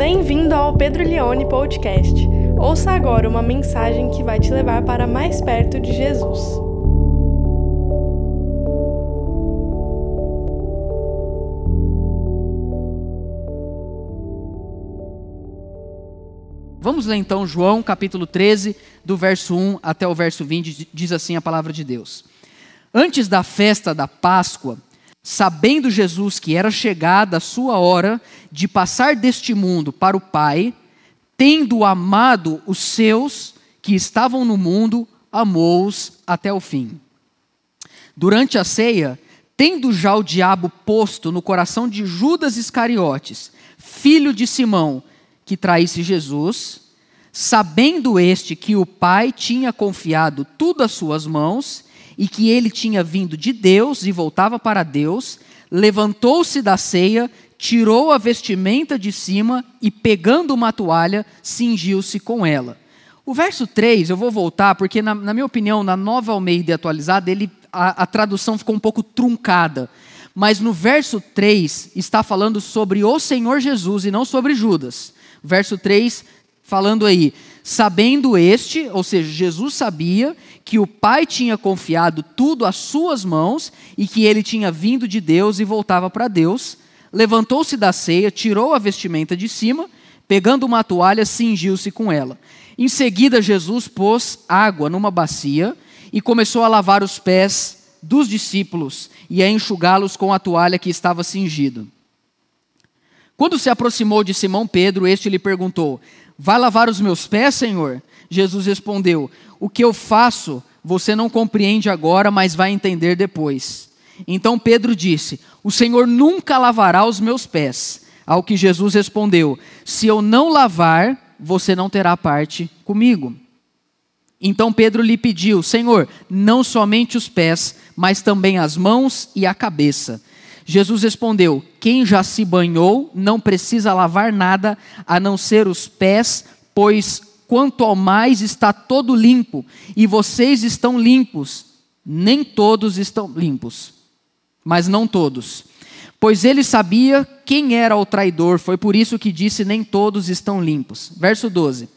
Bem-vindo ao Pedro Leone Podcast. Ouça agora uma mensagem que vai te levar para mais perto de Jesus. Vamos ler então João capítulo 13, do verso 1 até o verso 20, diz assim a palavra de Deus. Antes da festa da Páscoa, sabendo Jesus que era chegada a sua hora de passar deste mundo para o Pai, tendo amado os seus que estavam no mundo, amou-os até o fim. Durante a ceia, tendo já o diabo posto no coração de Judas Iscariotes, filho de Simão, que traísse Jesus, sabendo este que o Pai tinha confiado tudo às suas mãos, e que ele tinha vindo de Deus e voltava para Deus, levantou-se da ceia, tirou a vestimenta de cima e, pegando uma toalha, cingiu-se com ela. O verso 3, eu vou voltar, porque, na, na minha opinião, na nova Almeida atualizada, ele, a, a tradução ficou um pouco truncada. Mas no verso 3 está falando sobre o Senhor Jesus e não sobre Judas. Verso 3 falando aí, sabendo este, ou seja, Jesus sabia que o Pai tinha confiado tudo às suas mãos e que ele tinha vindo de Deus e voltava para Deus, levantou-se da ceia, tirou a vestimenta de cima, pegando uma toalha, cingiu-se com ela. Em seguida, Jesus pôs água numa bacia e começou a lavar os pés dos discípulos e a enxugá-los com a toalha que estava cingido. Quando se aproximou de Simão Pedro, este lhe perguntou: Vai lavar os meus pés, Senhor? Jesus respondeu: O que eu faço você não compreende agora, mas vai entender depois. Então Pedro disse: O Senhor nunca lavará os meus pés. Ao que Jesus respondeu: Se eu não lavar, você não terá parte comigo. Então Pedro lhe pediu: Senhor, não somente os pés, mas também as mãos e a cabeça. Jesus respondeu: Quem já se banhou não precisa lavar nada a não ser os pés, pois quanto ao mais está todo limpo, e vocês estão limpos. Nem todos estão limpos, mas não todos. Pois ele sabia quem era o traidor, foi por isso que disse: Nem todos estão limpos. Verso 12.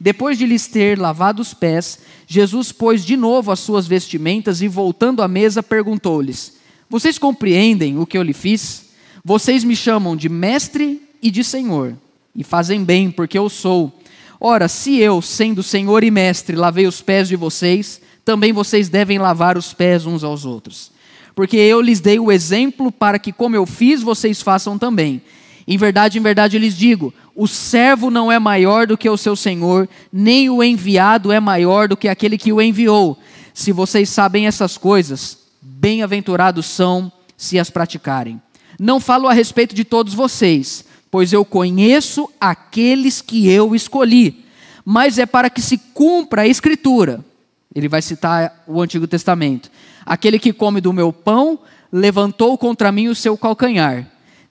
Depois de lhes ter lavado os pés, Jesus pôs de novo as suas vestimentas e, voltando à mesa, perguntou-lhes: vocês compreendem o que eu lhe fiz? Vocês me chamam de mestre e de senhor, e fazem bem, porque eu sou. Ora, se eu, sendo senhor e mestre, lavei os pés de vocês, também vocês devem lavar os pés uns aos outros. Porque eu lhes dei o exemplo para que, como eu fiz, vocês façam também. Em verdade, em verdade lhes digo: o servo não é maior do que o seu senhor, nem o enviado é maior do que aquele que o enviou. Se vocês sabem essas coisas, bem-aventurados são se as praticarem. Não falo a respeito de todos vocês, pois eu conheço aqueles que eu escolhi, mas é para que se cumpra a Escritura. Ele vai citar o Antigo Testamento. Aquele que come do meu pão levantou contra mim o seu calcanhar.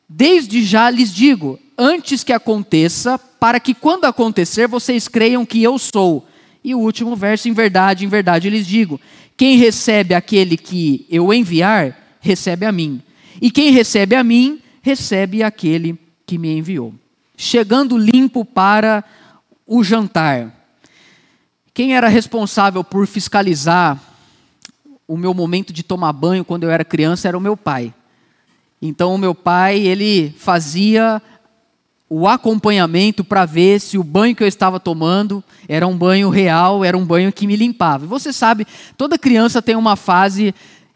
Desde já lhes digo, antes que aconteça, para que quando acontecer vocês creiam que eu sou. E o último verso, em verdade, em verdade lhes digo: quem recebe aquele que eu enviar, recebe a mim. E quem recebe a mim, recebe aquele que me enviou. Chegando limpo para o jantar. Quem era responsável por fiscalizar o meu momento de tomar banho quando eu era criança era o meu pai. Então o meu pai, ele fazia o acompanhamento para ver se o banho que eu estava tomando era um banho real, era um banho que me limpava. Você sabe, toda criança tem uma fase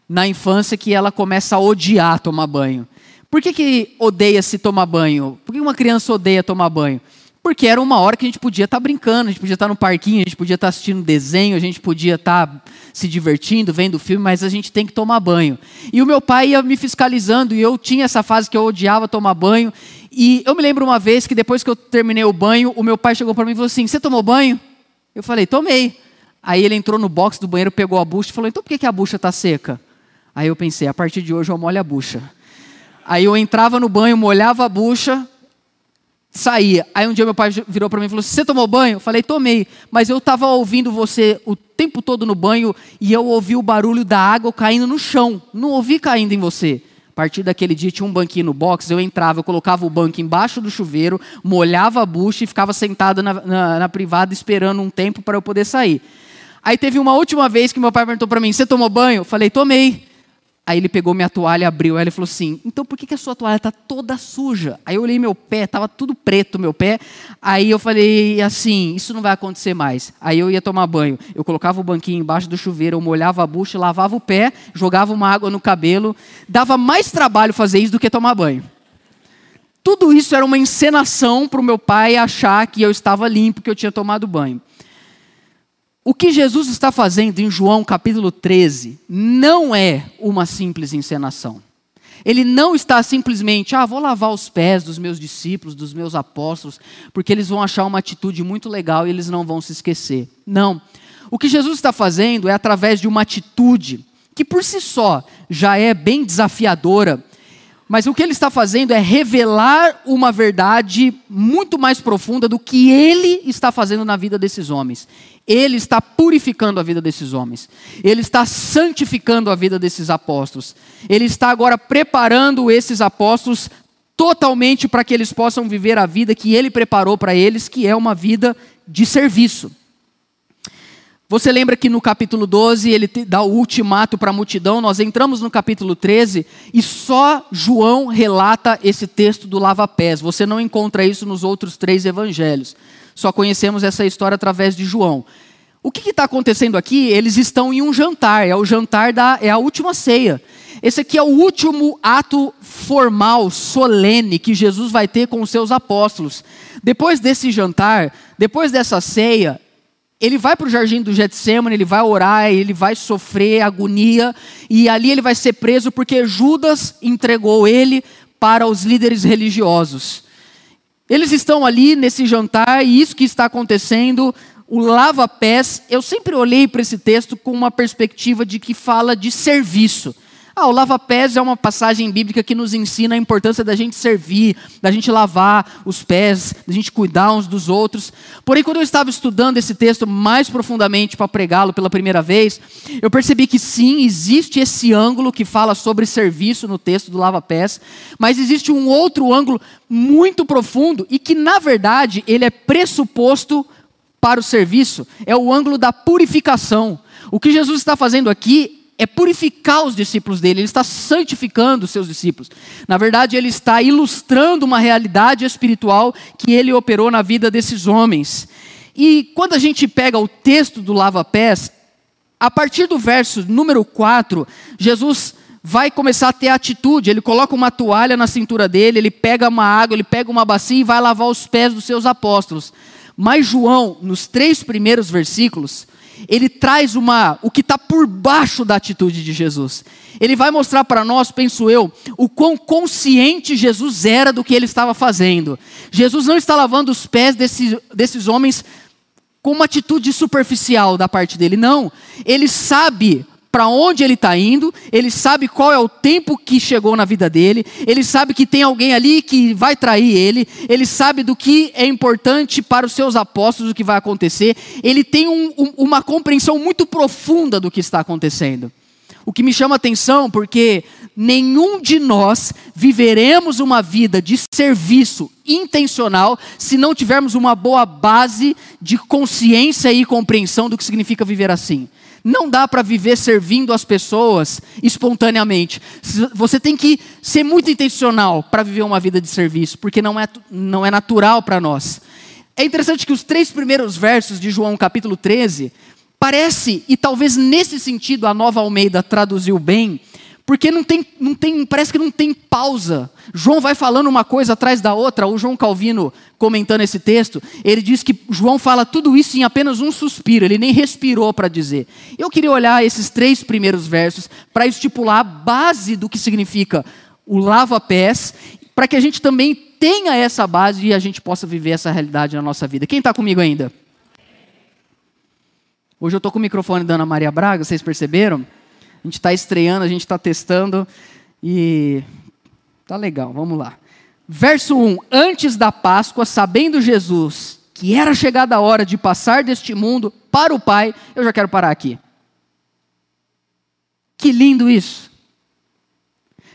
na infância que ela começa a odiar tomar banho. Por que, que odeia se tomar banho? Por que uma criança odeia tomar banho? Porque era uma hora que a gente podia estar tá brincando, a gente podia estar tá no parquinho, a gente podia estar tá assistindo desenho, a gente podia estar se divertindo, vendo filme, mas a gente tem que tomar banho. E o meu pai ia me fiscalizando e eu tinha essa fase que eu odiava tomar banho. E eu me lembro uma vez que depois que eu terminei o banho, o meu pai chegou para mim e falou assim: Você tomou banho? Eu falei: Tomei. Aí ele entrou no box do banheiro, pegou a bucha e falou: Então por que, que a bucha está seca? Aí eu pensei: A partir de hoje eu molho a bucha. Aí eu entrava no banho, molhava a bucha, saía. Aí um dia meu pai virou para mim e falou: Você tomou banho? Eu falei: Tomei. Mas eu estava ouvindo você o tempo todo no banho e eu ouvi o barulho da água caindo no chão. Não ouvi caindo em você. A partir daquele dia tinha um banquinho no box, eu entrava, eu colocava o banco embaixo do chuveiro, molhava a bucha e ficava sentado na, na, na privada esperando um tempo para eu poder sair. Aí teve uma última vez que meu pai perguntou para mim: Você tomou banho? Eu falei: Tomei. Aí ele pegou minha toalha, abriu ela e falou assim: Então por que, que a sua toalha está toda suja? Aí eu olhei meu pé, estava tudo preto meu pé. Aí eu falei assim: Isso não vai acontecer mais. Aí eu ia tomar banho. Eu colocava o banquinho embaixo do chuveiro, eu molhava a bucha, lavava o pé, jogava uma água no cabelo. Dava mais trabalho fazer isso do que tomar banho. Tudo isso era uma encenação para o meu pai achar que eu estava limpo, que eu tinha tomado banho. O que Jesus está fazendo em João capítulo 13 não é uma simples encenação. Ele não está simplesmente, ah, vou lavar os pés dos meus discípulos, dos meus apóstolos, porque eles vão achar uma atitude muito legal e eles não vão se esquecer. Não. O que Jesus está fazendo é através de uma atitude que por si só já é bem desafiadora mas o que ele está fazendo é revelar uma verdade muito mais profunda do que ele está fazendo na vida desses homens. Ele está purificando a vida desses homens. Ele está santificando a vida desses apóstolos. Ele está agora preparando esses apóstolos totalmente para que eles possam viver a vida que ele preparou para eles, que é uma vida de serviço. Você lembra que no capítulo 12 ele dá o ultimato para a multidão? Nós entramos no capítulo 13 e só João relata esse texto do lava-pés. Você não encontra isso nos outros três evangelhos. Só conhecemos essa história através de João. O que está acontecendo aqui? Eles estão em um jantar, é o jantar da. é a última ceia. Esse aqui é o último ato formal, solene, que Jesus vai ter com os seus apóstolos. Depois desse jantar, depois dessa ceia, ele vai para o jardim do Getsemane, ele vai orar, ele vai sofrer agonia, e ali ele vai ser preso porque Judas entregou ele para os líderes religiosos. Eles estão ali nesse jantar, e isso que está acontecendo, o lava-pés, eu sempre olhei para esse texto com uma perspectiva de que fala de serviço. Ah, o lava-pés é uma passagem bíblica que nos ensina a importância da gente servir, da gente lavar os pés, da gente cuidar uns dos outros. Porém, quando eu estava estudando esse texto mais profundamente para pregá-lo pela primeira vez, eu percebi que sim, existe esse ângulo que fala sobre serviço no texto do lava-pés, mas existe um outro ângulo muito profundo e que, na verdade, ele é pressuposto para o serviço, é o ângulo da purificação. O que Jesus está fazendo aqui é purificar os discípulos dele, ele está santificando os seus discípulos. Na verdade, ele está ilustrando uma realidade espiritual que ele operou na vida desses homens. E quando a gente pega o texto do lava-pés, a partir do verso número 4, Jesus vai começar a ter atitude, ele coloca uma toalha na cintura dele, ele pega uma água, ele pega uma bacia e vai lavar os pés dos seus apóstolos. Mas João, nos três primeiros versículos, ele traz uma, o que está por baixo da atitude de Jesus. Ele vai mostrar para nós, penso eu, o quão consciente Jesus era do que ele estava fazendo. Jesus não está lavando os pés desses, desses homens com uma atitude superficial da parte dele, não. Ele sabe para onde ele está indo, ele sabe qual é o tempo que chegou na vida dele, ele sabe que tem alguém ali que vai trair ele, ele sabe do que é importante para os seus apóstolos, o que vai acontecer, ele tem um, um, uma compreensão muito profunda do que está acontecendo. O que me chama atenção, porque nenhum de nós viveremos uma vida de serviço intencional se não tivermos uma boa base de consciência e compreensão do que significa viver assim. Não dá para viver servindo as pessoas espontaneamente. Você tem que ser muito intencional para viver uma vida de serviço, porque não é, não é natural para nós. É interessante que os três primeiros versos de João capítulo 13, parece, e talvez nesse sentido a nova Almeida traduziu bem, porque não tem, não tem, parece que não tem pausa. João vai falando uma coisa atrás da outra. O João Calvino, comentando esse texto, ele diz que João fala tudo isso em apenas um suspiro, ele nem respirou para dizer. Eu queria olhar esses três primeiros versos para estipular a base do que significa o lava-pés, para que a gente também tenha essa base e a gente possa viver essa realidade na nossa vida. Quem está comigo ainda? Hoje eu estou com o microfone da Ana Maria Braga, vocês perceberam? A gente está estreando, a gente está testando e tá legal, vamos lá. Verso 1: Antes da Páscoa, sabendo Jesus que era chegada a hora de passar deste mundo para o Pai, eu já quero parar aqui. Que lindo isso.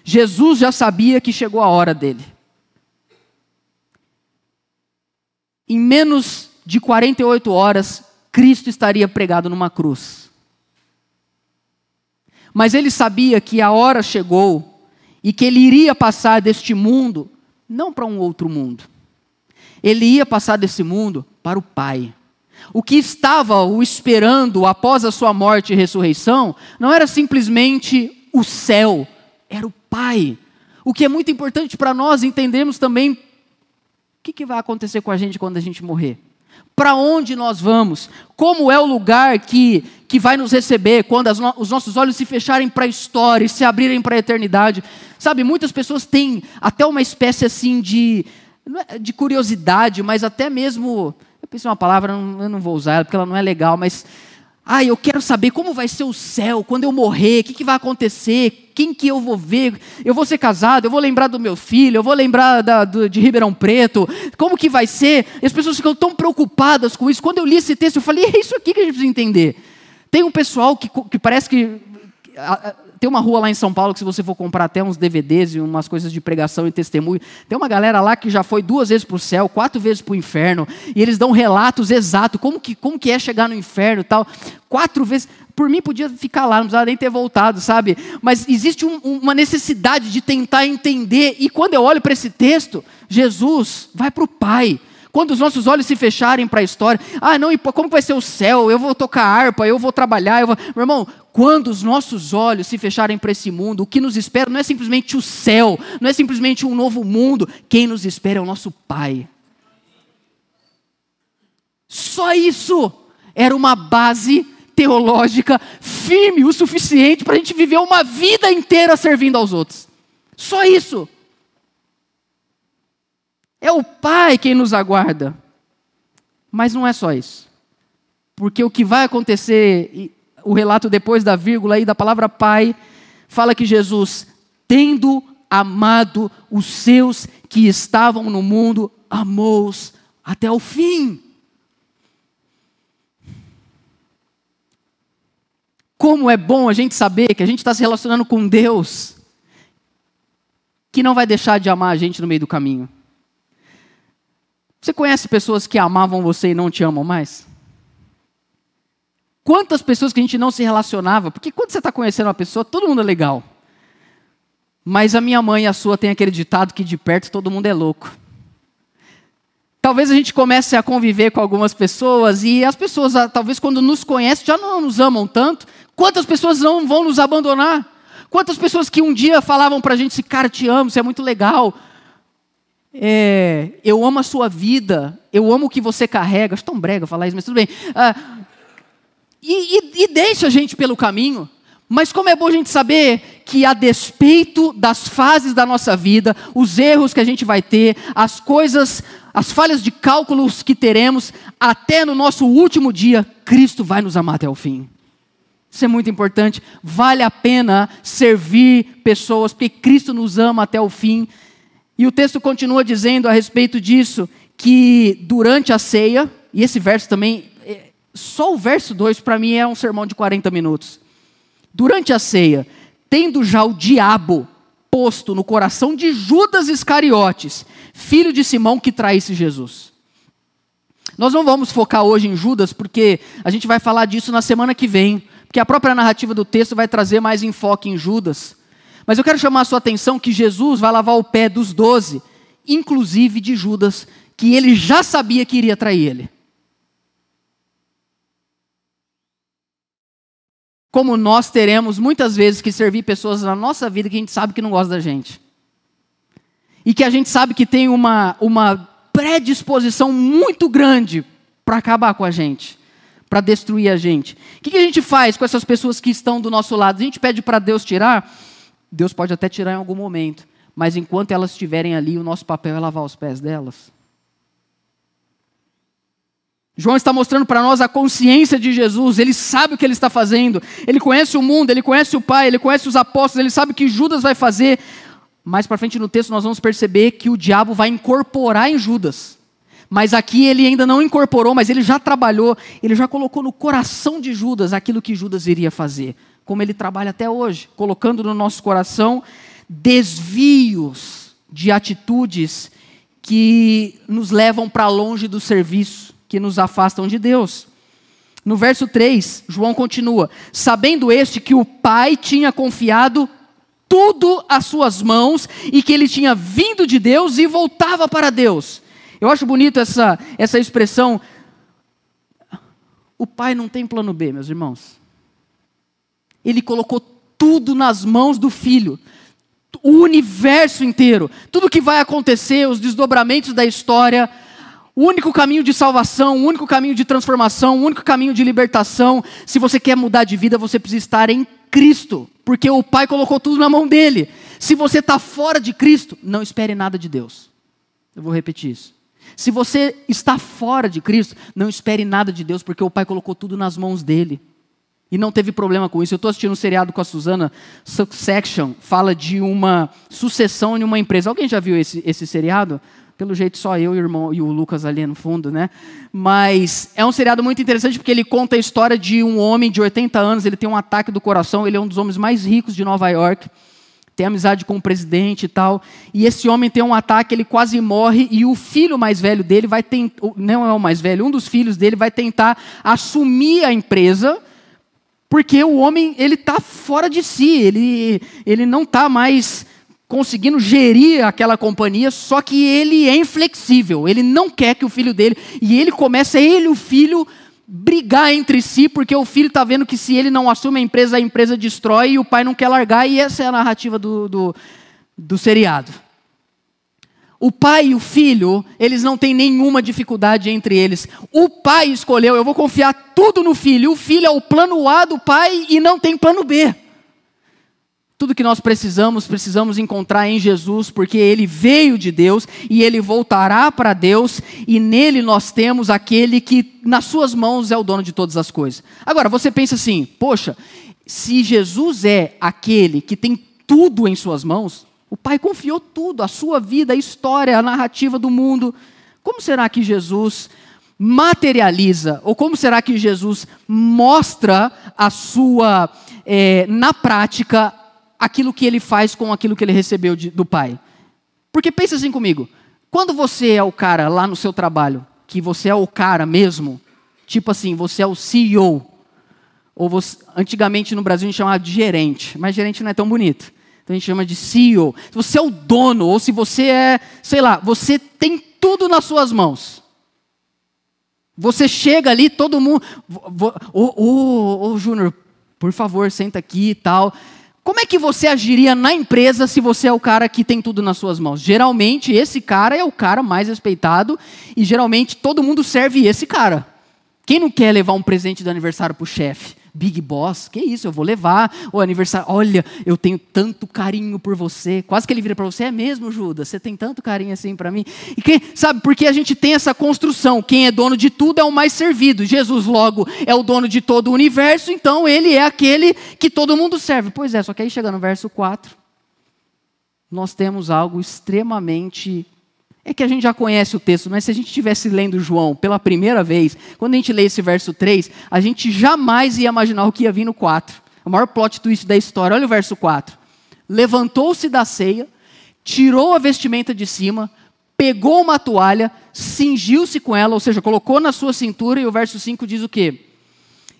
Jesus já sabia que chegou a hora dele. Em menos de 48 horas, Cristo estaria pregado numa cruz. Mas ele sabia que a hora chegou e que ele iria passar deste mundo não para um outro mundo. Ele ia passar desse mundo para o Pai. O que estava o esperando após a sua morte e ressurreição não era simplesmente o céu, era o Pai. O que é muito importante para nós entendermos também o que, que vai acontecer com a gente quando a gente morrer. Para onde nós vamos? Como é o lugar que, que vai nos receber quando no, os nossos olhos se fecharem para a história e se abrirem para a eternidade? Sabe, muitas pessoas têm até uma espécie assim de, é de curiosidade, mas até mesmo. Eu pensei uma palavra, eu não vou usar ela porque ela não é legal, mas ah, eu quero saber como vai ser o céu quando eu morrer, o que, que, vai acontecer, quem que eu vou ver, eu vou ser casado, eu vou lembrar do meu filho, eu vou lembrar da, do, de Ribeirão Preto, como que vai ser? E as pessoas ficam tão preocupadas com isso. Quando eu li esse texto, eu falei, é isso aqui que a gente precisa entender. Tem um pessoal que, que parece que tem uma rua lá em São Paulo que se você for comprar até uns DVDs e umas coisas de pregação e testemunho, tem uma galera lá que já foi duas vezes para o céu, quatro vezes para o inferno, e eles dão relatos exatos, como que, como que é chegar no inferno e tal. Quatro vezes, por mim podia ficar lá, não precisava nem ter voltado, sabe? Mas existe um, uma necessidade de tentar entender, e quando eu olho para esse texto, Jesus vai para o Pai. Quando os nossos olhos se fecharem para a história, ah, não, como vai ser o céu? Eu vou tocar harpa, eu vou trabalhar, eu vou... Meu irmão, quando os nossos olhos se fecharem para esse mundo, o que nos espera não é simplesmente o céu, não é simplesmente um novo mundo, quem nos espera é o nosso Pai. Só isso era uma base teológica firme o suficiente para a gente viver uma vida inteira servindo aos outros. Só isso. É o Pai quem nos aguarda. Mas não é só isso. Porque o que vai acontecer, o relato depois da vírgula aí da palavra Pai, fala que Jesus, tendo amado os seus que estavam no mundo, amou-os até o fim. Como é bom a gente saber que a gente está se relacionando com Deus, que não vai deixar de amar a gente no meio do caminho. Você conhece pessoas que amavam você e não te amam mais? Quantas pessoas que a gente não se relacionava? Porque quando você está conhecendo uma pessoa, todo mundo é legal. Mas a minha mãe e a sua têm acreditado que de perto todo mundo é louco. Talvez a gente comece a conviver com algumas pessoas e as pessoas, ah, talvez quando nos conhecem, já não nos amam tanto. Quantas pessoas não vão nos abandonar? Quantas pessoas que um dia falavam para a gente, cara, te amo, você é muito legal é, eu amo a sua vida, eu amo o que você carrega. Acho tão brega falar isso, mas tudo bem. Ah, e, e, e deixa a gente pelo caminho. Mas como é bom a gente saber que, a despeito das fases da nossa vida, os erros que a gente vai ter, as coisas, as falhas de cálculos que teremos, até no nosso último dia, Cristo vai nos amar até o fim. Isso é muito importante. Vale a pena servir pessoas, porque Cristo nos ama até o fim. E o texto continua dizendo a respeito disso que durante a ceia, e esse verso também, é, só o verso 2 para mim é um sermão de 40 minutos. Durante a ceia, tendo já o diabo posto no coração de Judas Iscariotes, filho de Simão que traísse Jesus. Nós não vamos focar hoje em Judas, porque a gente vai falar disso na semana que vem, porque a própria narrativa do texto vai trazer mais enfoque em Judas. Mas eu quero chamar a sua atenção que Jesus vai lavar o pé dos doze, inclusive de Judas, que ele já sabia que iria trair ele. Como nós teremos muitas vezes que servir pessoas na nossa vida que a gente sabe que não gosta da gente. E que a gente sabe que tem uma, uma predisposição muito grande para acabar com a gente, para destruir a gente. O que, que a gente faz com essas pessoas que estão do nosso lado? A gente pede para Deus tirar? Deus pode até tirar em algum momento, mas enquanto elas estiverem ali, o nosso papel é lavar os pés delas. João está mostrando para nós a consciência de Jesus, ele sabe o que ele está fazendo, ele conhece o mundo, ele conhece o Pai, ele conhece os apóstolos, ele sabe o que Judas vai fazer. Mais para frente no texto nós vamos perceber que o diabo vai incorporar em Judas. Mas aqui ele ainda não incorporou, mas ele já trabalhou, ele já colocou no coração de Judas aquilo que Judas iria fazer como ele trabalha até hoje, colocando no nosso coração desvios de atitudes que nos levam para longe do serviço, que nos afastam de Deus. No verso 3, João continua: Sabendo este que o Pai tinha confiado tudo às suas mãos e que ele tinha vindo de Deus e voltava para Deus. Eu acho bonito essa, essa expressão. O Pai não tem plano B, meus irmãos. Ele colocou tudo nas mãos do Filho o universo inteiro, tudo que vai acontecer, os desdobramentos da história, o único caminho de salvação, o único caminho de transformação, o único caminho de libertação. Se você quer mudar de vida, você precisa estar em Cristo, porque o Pai colocou tudo na mão dele. Se você está fora de Cristo, não espere nada de Deus. Eu vou repetir isso. Se você está fora de Cristo, não espere nada de Deus, porque o Pai colocou tudo nas mãos dele. E não teve problema com isso. Eu estou assistindo um seriado com a Suzana, Succession, fala de uma sucessão em uma empresa. Alguém já viu esse, esse seriado? Pelo jeito, só eu e o irmão e o Lucas ali no fundo, né? Mas é um seriado muito interessante porque ele conta a história de um homem de 80 anos, ele tem um ataque do coração, ele é um dos homens mais ricos de Nova York, tem amizade com o presidente e tal. E esse homem tem um ataque, ele quase morre, e o filho mais velho dele vai tentar, não é o mais velho, um dos filhos dele vai tentar assumir a empresa porque o homem ele está fora de si, ele, ele não está mais conseguindo gerir aquela companhia, só que ele é inflexível, ele não quer que o filho dele, e ele começa, ele o filho, brigar entre si, porque o filho está vendo que se ele não assume a empresa, a empresa destrói, e o pai não quer largar, e essa é a narrativa do, do, do seriado. O pai e o filho, eles não têm nenhuma dificuldade entre eles. O pai escolheu, eu vou confiar tudo no filho. O filho é o plano A do pai e não tem plano B. Tudo que nós precisamos, precisamos encontrar em Jesus, porque ele veio de Deus e ele voltará para Deus, e nele nós temos aquele que nas suas mãos é o dono de todas as coisas. Agora, você pensa assim: poxa, se Jesus é aquele que tem tudo em suas mãos, o Pai confiou tudo, a sua vida, a história, a narrativa do mundo. Como será que Jesus materializa, ou como será que Jesus mostra a sua, é, na prática, aquilo que ele faz com aquilo que ele recebeu de, do Pai? Porque pensa assim comigo, quando você é o cara lá no seu trabalho, que você é o cara mesmo, tipo assim, você é o CEO, ou você, antigamente no Brasil a gente chamava de gerente, mas gerente não é tão bonito. Então a gente chama de CEO. Se você é o dono, ou se você é, sei lá, você tem tudo nas suas mãos. Você chega ali, todo mundo. Ô, ô, ô, Júnior, por favor, senta aqui e tal. Como é que você agiria na empresa se você é o cara que tem tudo nas suas mãos? Geralmente, esse cara é o cara mais respeitado e geralmente todo mundo serve esse cara. Quem não quer levar um presente de aniversário para o chefe? Big Boss, que isso, eu vou levar o aniversário. Olha, eu tenho tanto carinho por você. Quase que ele vira para você, é mesmo, Judas? Você tem tanto carinho assim para mim? E quem, sabe, porque a gente tem essa construção, quem é dono de tudo é o mais servido. Jesus logo é o dono de todo o universo, então ele é aquele que todo mundo serve. Pois é, só que aí chega no verso 4, nós temos algo extremamente é que a gente já conhece o texto, mas se a gente estivesse lendo João pela primeira vez, quando a gente lê esse verso 3, a gente jamais ia imaginar o que ia vir no 4. O maior plot twist da história. Olha o verso 4. Levantou-se da ceia, tirou a vestimenta de cima, pegou uma toalha, cingiu-se com ela, ou seja, colocou na sua cintura, e o verso 5 diz o quê?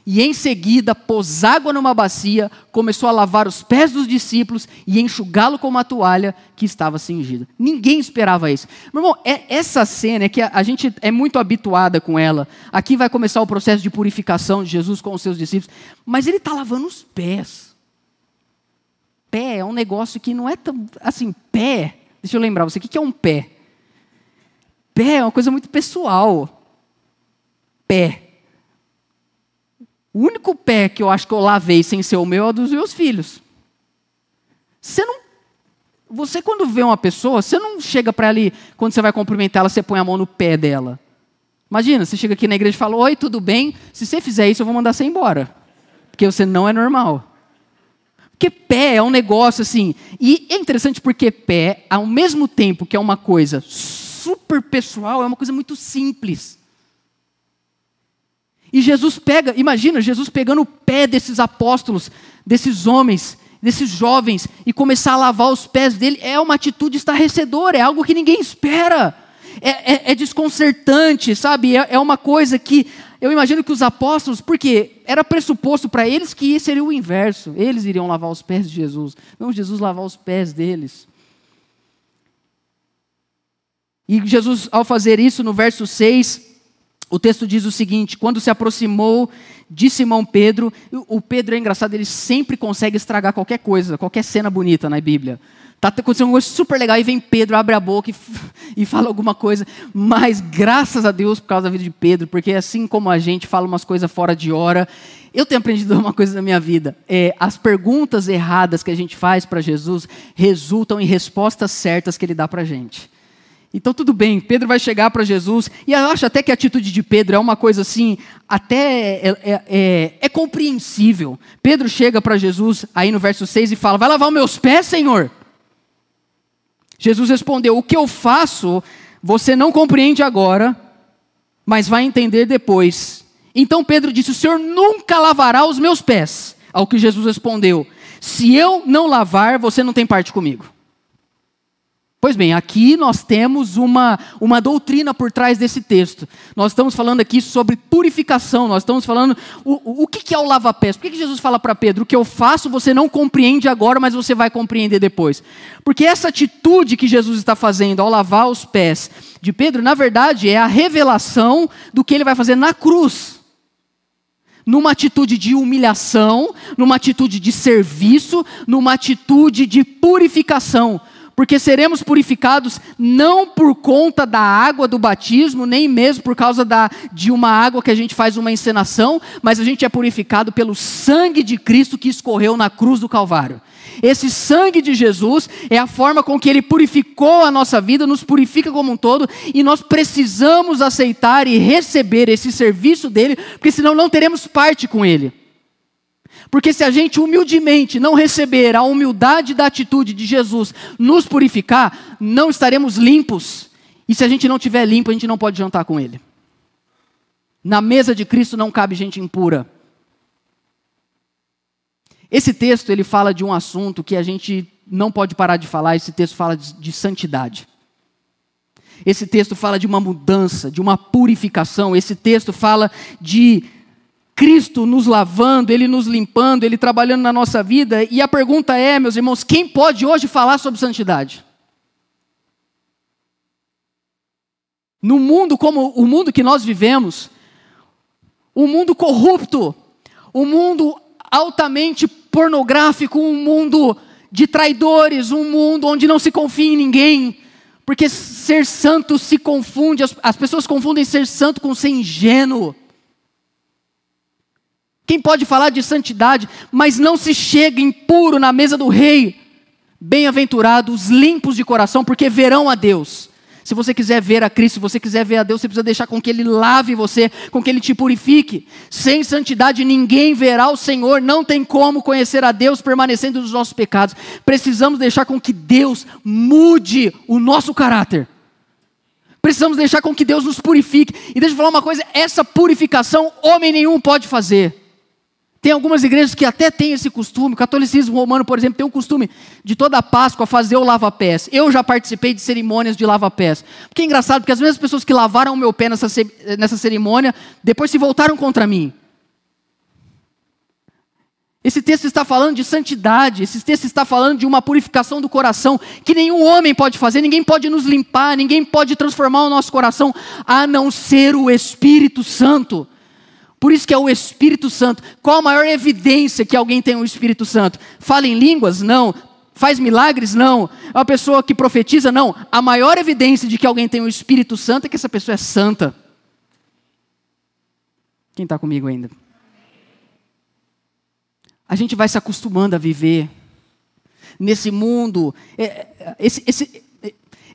E em seguida pôs água numa bacia, começou a lavar os pés dos discípulos e enxugá-lo com uma toalha que estava cingida. Ninguém esperava isso. Meu irmão, é, essa cena é que a, a, gente é muito habituada com ela. Aqui vai começar o processo de purificação de Jesus com os seus discípulos. Mas ele está lavando os pés. Pé é um negócio que não é tão. Assim, pé. Deixa eu lembrar você, o que é um pé? Pé é uma coisa muito pessoal. Pé. O único pé que eu acho que eu lavei sem ser o meu é o dos meus filhos. Você não. Você, quando vê uma pessoa, você não chega para e, quando você vai cumprimentar ela, você põe a mão no pé dela. Imagina, você chega aqui na igreja e fala: Oi, tudo bem? Se você fizer isso, eu vou mandar você embora. Porque você não é normal. Porque pé é um negócio assim. E é interessante porque pé, ao mesmo tempo que é uma coisa super pessoal, é uma coisa muito simples. E Jesus pega, imagina, Jesus pegando o pé desses apóstolos, desses homens, desses jovens e começar a lavar os pés dele é uma atitude estarrecedora, é algo que ninguém espera. É, é, é desconcertante, sabe? É, é uma coisa que eu imagino que os apóstolos, porque era pressuposto para eles que seria o inverso, eles iriam lavar os pés de Jesus, não Jesus lavar os pés deles. E Jesus, ao fazer isso, no verso 6, o texto diz o seguinte: quando se aproximou de Simão Pedro, o Pedro é engraçado, ele sempre consegue estragar qualquer coisa, qualquer cena bonita na Bíblia. Está acontecendo uma coisa super legal e vem Pedro, abre a boca e, e fala alguma coisa. Mas graças a Deus por causa da vida de Pedro, porque assim como a gente fala umas coisas fora de hora, eu tenho aprendido uma coisa na minha vida. É, as perguntas erradas que a gente faz para Jesus resultam em respostas certas que ele dá para a gente. Então tudo bem, Pedro vai chegar para Jesus, e eu acho até que a atitude de Pedro é uma coisa assim, até é, é, é, é compreensível. Pedro chega para Jesus aí no verso 6 e fala: Vai lavar os meus pés, Senhor? Jesus respondeu: O que eu faço, você não compreende agora, mas vai entender depois. Então Pedro disse: O Senhor nunca lavará os meus pés. Ao que Jesus respondeu: Se eu não lavar, você não tem parte comigo. Pois bem, aqui nós temos uma, uma doutrina por trás desse texto. Nós estamos falando aqui sobre purificação, nós estamos falando o, o que é o lava-pés. Por que, que Jesus fala para Pedro? O que eu faço você não compreende agora, mas você vai compreender depois. Porque essa atitude que Jesus está fazendo ao lavar os pés de Pedro, na verdade, é a revelação do que ele vai fazer na cruz numa atitude de humilhação, numa atitude de serviço, numa atitude de purificação porque seremos purificados não por conta da água do batismo, nem mesmo por causa da, de uma água que a gente faz uma encenação, mas a gente é purificado pelo sangue de Cristo que escorreu na cruz do Calvário. Esse sangue de Jesus é a forma com que ele purificou a nossa vida, nos purifica como um todo, e nós precisamos aceitar e receber esse serviço dele, porque senão não teremos parte com ele. Porque se a gente humildemente não receber a humildade da atitude de Jesus nos purificar, não estaremos limpos. E se a gente não tiver limpo, a gente não pode jantar com Ele. Na mesa de Cristo não cabe gente impura. Esse texto ele fala de um assunto que a gente não pode parar de falar. Esse texto fala de, de santidade. Esse texto fala de uma mudança, de uma purificação. Esse texto fala de Cristo nos lavando, Ele nos limpando, Ele trabalhando na nossa vida. E a pergunta é, meus irmãos, quem pode hoje falar sobre santidade? No mundo como o mundo que nós vivemos, um mundo corrupto, um mundo altamente pornográfico, um mundo de traidores, um mundo onde não se confia em ninguém, porque ser santo se confunde, as, as pessoas confundem ser santo com ser ingênuo. Quem pode falar de santidade, mas não se chega impuro na mesa do rei? Bem-aventurados, limpos de coração, porque verão a Deus. Se você quiser ver a Cristo, se você quiser ver a Deus, você precisa deixar com que Ele lave você, com que Ele te purifique. Sem santidade ninguém verá o Senhor, não tem como conhecer a Deus permanecendo nos nossos pecados. Precisamos deixar com que Deus mude o nosso caráter. Precisamos deixar com que Deus nos purifique. E deixa eu falar uma coisa: essa purificação homem nenhum pode fazer. Tem algumas igrejas que até têm esse costume. O catolicismo romano, por exemplo, tem o costume de toda a Páscoa fazer o lava-pés. Eu já participei de cerimônias de lava-pés. Porque é engraçado, porque as mesmas pessoas que lavaram o meu pé nessa, nessa cerimônia, depois se voltaram contra mim. Esse texto está falando de santidade, esse texto está falando de uma purificação do coração que nenhum homem pode fazer, ninguém pode nos limpar, ninguém pode transformar o nosso coração a não ser o Espírito Santo. Por isso que é o Espírito Santo. Qual a maior evidência que alguém tem o Espírito Santo? Fala em línguas? Não. Faz milagres? Não. É uma pessoa que profetiza? Não. A maior evidência de que alguém tem o Espírito Santo é que essa pessoa é santa. Quem está comigo ainda? A gente vai se acostumando a viver nesse mundo. É, esse, esse,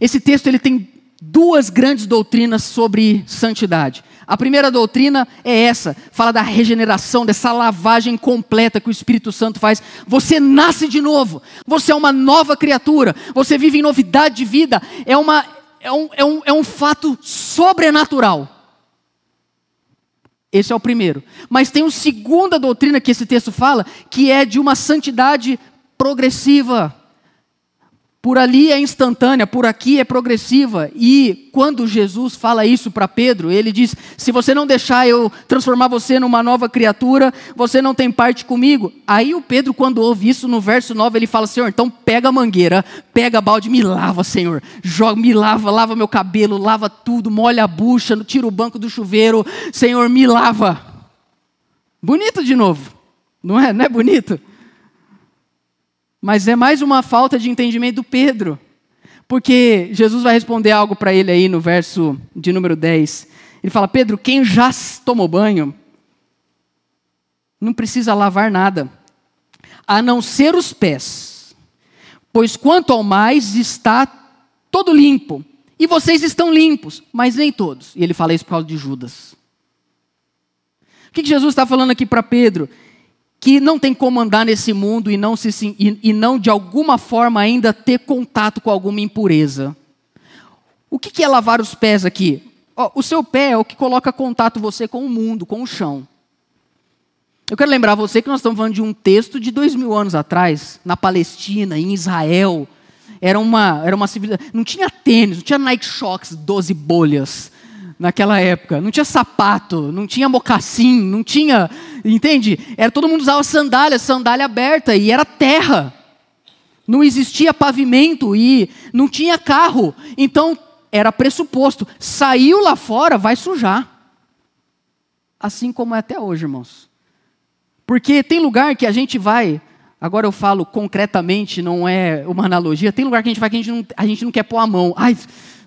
esse texto ele tem duas grandes doutrinas sobre santidade. A primeira doutrina é essa, fala da regeneração, dessa lavagem completa que o Espírito Santo faz. Você nasce de novo, você é uma nova criatura, você vive em novidade de vida, é, uma, é, um, é, um, é um fato sobrenatural. Esse é o primeiro. Mas tem uma segunda doutrina que esse texto fala, que é de uma santidade progressiva. Por ali é instantânea, por aqui é progressiva. E quando Jesus fala isso para Pedro, ele diz: Se você não deixar eu transformar você numa nova criatura, você não tem parte comigo. Aí o Pedro, quando ouve isso no verso 9, ele fala: Senhor, então pega a mangueira, pega a balde, me lava, Senhor. Joga, me lava, lava meu cabelo, lava tudo, molha a bucha, tira o banco do chuveiro. Senhor, me lava. Bonito de novo, não é? Não é bonito? Mas é mais uma falta de entendimento do Pedro. Porque Jesus vai responder algo para ele aí no verso de número 10. Ele fala: Pedro, quem já tomou banho, não precisa lavar nada, a não ser os pés. Pois quanto ao mais está todo limpo. E vocês estão limpos, mas nem todos. E ele fala isso por causa de Judas. O que Jesus está falando aqui para Pedro? Que não tem como andar nesse mundo e não, se, e, e não de alguma forma ainda ter contato com alguma impureza. O que, que é lavar os pés aqui? o seu pé é o que coloca contato você com o mundo, com o chão. Eu quero lembrar você que nós estamos falando de um texto de dois mil anos atrás, na Palestina, em Israel. Era uma, era uma civilização. Não tinha tênis, não tinha Nike Shox 12 bolhas naquela época. Não tinha sapato, não tinha mocassim, não tinha. Entende? Era, todo mundo usava sandália, sandália aberta, e era terra. Não existia pavimento e não tinha carro. Então, era pressuposto: saiu lá fora, vai sujar. Assim como é até hoje, irmãos. Porque tem lugar que a gente vai, agora eu falo concretamente, não é uma analogia, tem lugar que a gente vai que a gente não, a gente não quer pôr a mão. Ai,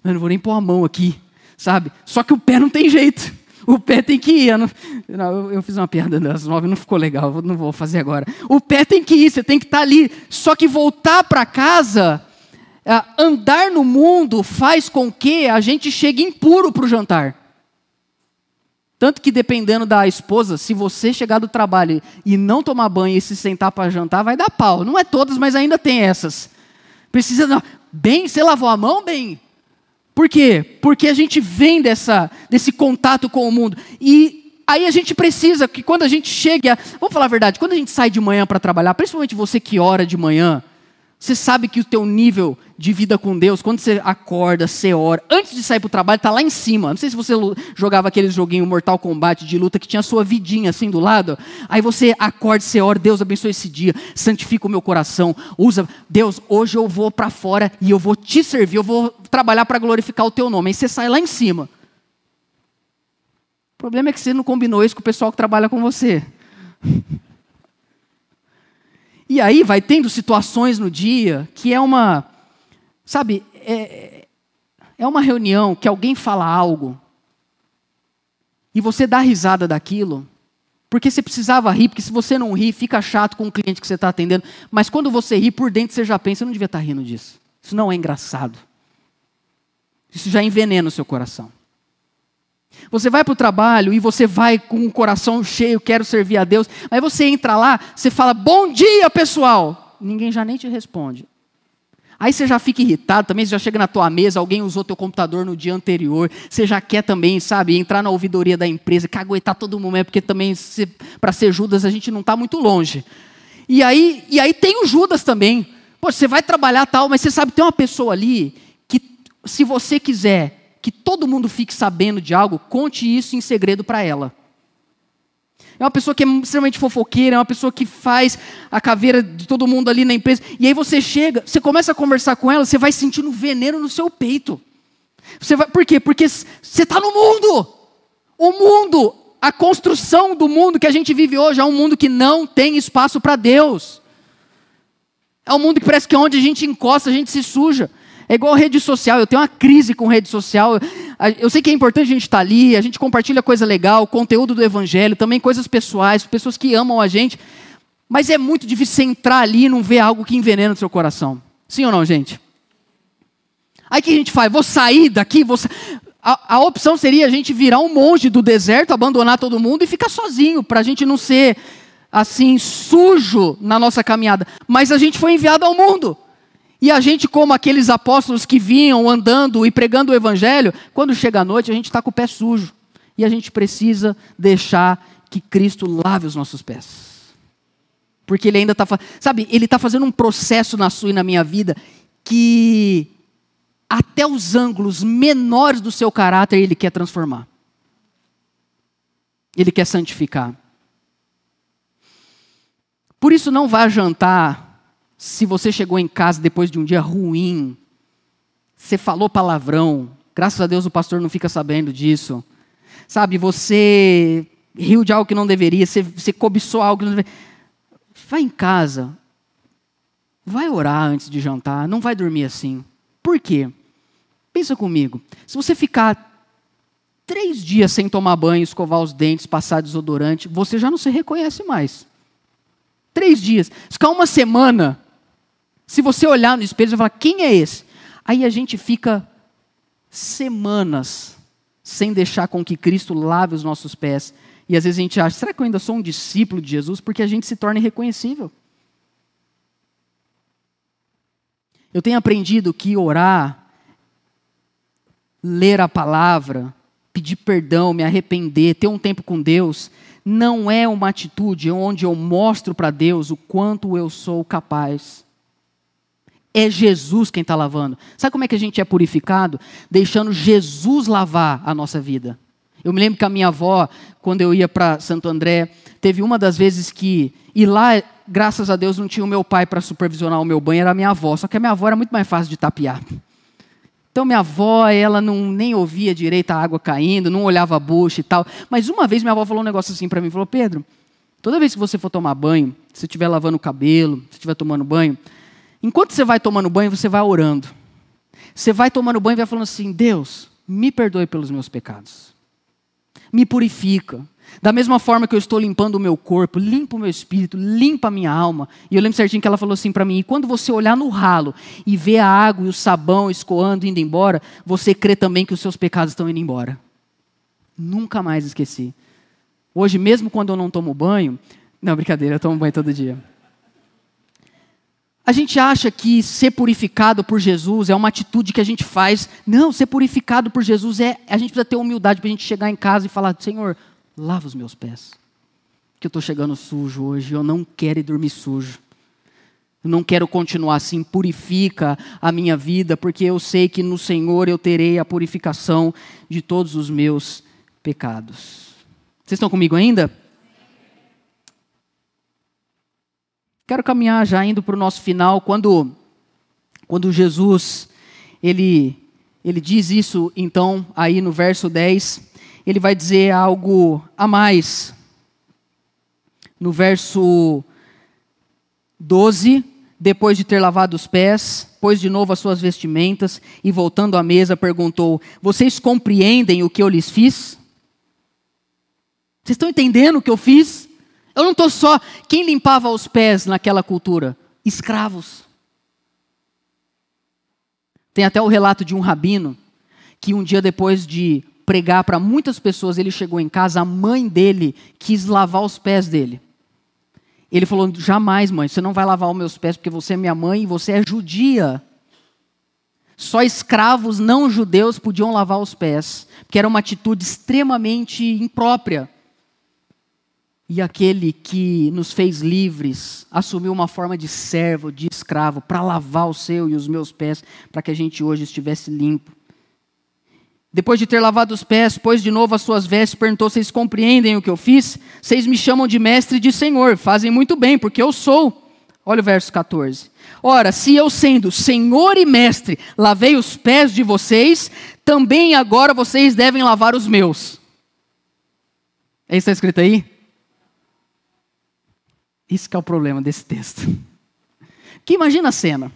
eu não vou nem pôr a mão aqui sabe? Só que o pé não tem jeito. O pé tem que ir. Eu, não, não, eu fiz uma piada das nove, não ficou legal, não vou fazer agora. O pé tem que ir, você tem que estar tá ali. Só que voltar para casa, andar no mundo, faz com que a gente chegue impuro para o jantar. Tanto que dependendo da esposa, se você chegar do trabalho e não tomar banho e se sentar para jantar, vai dar pau. Não é todas, mas ainda tem essas. Precisa. Bem, você lavou a mão, bem? Por quê? Porque a gente vem dessa, desse contato com o mundo. E aí a gente precisa que quando a gente chega. Vamos falar a verdade, quando a gente sai de manhã para trabalhar, principalmente você que ora de manhã, você sabe que o teu nível de vida com Deus, quando você acorda, você ora, antes de sair para o trabalho, está lá em cima. Não sei se você jogava aquele joguinho Mortal Kombat de luta que tinha a sua vidinha assim do lado. Aí você acorda, você ora, Deus abençoe esse dia, santifica o meu coração, usa, Deus, hoje eu vou para fora e eu vou te servir, eu vou trabalhar para glorificar o teu nome. Aí você sai lá em cima. O problema é que você não combinou isso com o pessoal que trabalha com você. E aí vai tendo situações no dia que é uma, sabe, é, é uma reunião que alguém fala algo e você dá risada daquilo, porque você precisava rir, porque se você não rir, fica chato com o cliente que você está atendendo. Mas quando você ri, por dentro você já pensa, eu não devia estar tá rindo disso. Isso não é engraçado. Isso já envenena o seu coração. Você vai para o trabalho e você vai com o coração cheio, quero servir a Deus. Aí você entra lá, você fala, bom dia pessoal. Ninguém já nem te responde. Aí você já fica irritado também, você já chega na tua mesa, alguém usou teu computador no dia anterior, você já quer também, sabe, entrar na ouvidoria da empresa, caguetar todo mundo, é porque também para ser Judas a gente não está muito longe. E aí, e aí tem o Judas também. Pô, você vai trabalhar tal, mas você sabe, tem uma pessoa ali que, se você quiser que todo mundo fique sabendo de algo, conte isso em segredo para ela. É uma pessoa que é extremamente fofoqueira, é uma pessoa que faz a caveira de todo mundo ali na empresa. E aí você chega, você começa a conversar com ela, você vai sentindo veneno no seu peito. Você vai, por quê? Porque você está no mundo. O mundo, a construção do mundo que a gente vive hoje é um mundo que não tem espaço para Deus. É um mundo que parece que é onde a gente encosta, a gente se suja. É igual rede social, eu tenho uma crise com rede social. Eu sei que é importante a gente estar tá ali, a gente compartilha coisa legal, conteúdo do evangelho, também coisas pessoais, pessoas que amam a gente. Mas é muito difícil você entrar ali e não ver algo que envenena o seu coração. Sim ou não, gente? Aí o que a gente faz? Vou sair daqui, vou sa... a, a, opção seria a gente virar um monge do deserto, abandonar todo mundo e ficar sozinho, para a gente não ser assim sujo na nossa caminhada. Mas a gente foi enviado ao mundo. E a gente, como aqueles apóstolos que vinham andando e pregando o evangelho, quando chega a noite a gente está com o pé sujo. E a gente precisa deixar que Cristo lave os nossos pés. Porque ele ainda está, sabe, ele está fazendo um processo na sua e na minha vida que até os ângulos menores do seu caráter ele quer transformar. Ele quer santificar. Por isso, não vá jantar se você chegou em casa depois de um dia ruim, você falou palavrão, graças a Deus o pastor não fica sabendo disso. Sabe, você riu de algo que não deveria, você, você cobiçou algo que não deveria. Vai em casa, vai orar antes de jantar, não vai dormir assim. Por quê? Pensa comigo. Se você ficar três dias sem tomar banho, escovar os dentes, passar desodorante, você já não se reconhece mais. Três dias. Ficar uma semana, se você olhar no espelho, você vai falar: quem é esse? Aí a gente fica semanas sem deixar com que Cristo lave os nossos pés. E às vezes a gente acha: será que eu ainda sou um discípulo de Jesus? Porque a gente se torna irreconhecível. Eu tenho aprendido que orar, ler a palavra, pedir perdão, me arrepender, ter um tempo com Deus, não é uma atitude onde eu mostro para Deus o quanto eu sou capaz. É Jesus quem está lavando. Sabe como é que a gente é purificado? Deixando Jesus lavar a nossa vida. Eu me lembro que a minha avó, quando eu ia para Santo André, teve uma das vezes que. E lá, graças a Deus, não tinha o meu pai para supervisionar o meu banho, era a minha avó. Só que a minha avó era muito mais fácil de tapear. Então minha avó, ela não nem ouvia direito a água caindo, não olhava a bucha e tal. Mas uma vez minha avó falou um negócio assim para mim, falou: "Pedro, toda vez que você for tomar banho, se estiver lavando o cabelo, se estiver tomando banho, enquanto você vai tomando banho, você vai orando. Você vai tomando banho e vai falando assim: "Deus, me perdoe pelos meus pecados. Me purifica. Da mesma forma que eu estou limpando o meu corpo, limpa o meu espírito, limpa a minha alma. E eu lembro certinho que ela falou assim para mim: e quando você olhar no ralo e ver a água e o sabão escoando, indo embora, você crê também que os seus pecados estão indo embora. Nunca mais esqueci. Hoje, mesmo quando eu não tomo banho, não, brincadeira, eu tomo banho todo dia. A gente acha que ser purificado por Jesus é uma atitude que a gente faz. Não, ser purificado por Jesus é. A gente precisa ter humildade para a gente chegar em casa e falar: Senhor, lava os meus pés. Que eu estou chegando sujo hoje, eu não quero ir dormir sujo. Eu não quero continuar assim, purifica a minha vida, porque eu sei que no Senhor eu terei a purificação de todos os meus pecados. Vocês estão comigo ainda? Quero caminhar já indo para o nosso final, quando, quando Jesus, ele, ele diz isso, então, aí no verso 10, ele vai dizer algo a mais. No verso 12, depois de ter lavado os pés, pôs de novo as suas vestimentas e, voltando à mesa, perguntou: Vocês compreendem o que eu lhes fiz? Vocês estão entendendo o que eu fiz? Eu não estou só. Quem limpava os pés naquela cultura? Escravos. Tem até o relato de um rabino que um dia depois de pregar para muitas pessoas, ele chegou em casa, a mãe dele quis lavar os pés dele. Ele falou: Jamais, mãe, você não vai lavar os meus pés porque você é minha mãe e você é judia. Só escravos não judeus podiam lavar os pés, porque era uma atitude extremamente imprópria. E aquele que nos fez livres assumiu uma forma de servo, de escravo, para lavar o seu e os meus pés, para que a gente hoje estivesse limpo. Depois de ter lavado os pés, pôs de novo as suas vestes, perguntou: Vocês compreendem o que eu fiz? Vocês me chamam de mestre e de senhor, fazem muito bem, porque eu sou. Olha o verso 14. Ora, se eu sendo senhor e mestre lavei os pés de vocês, também agora vocês devem lavar os meus. É isso que está escrito aí? Isso que é o problema desse texto. Que imagina a cena.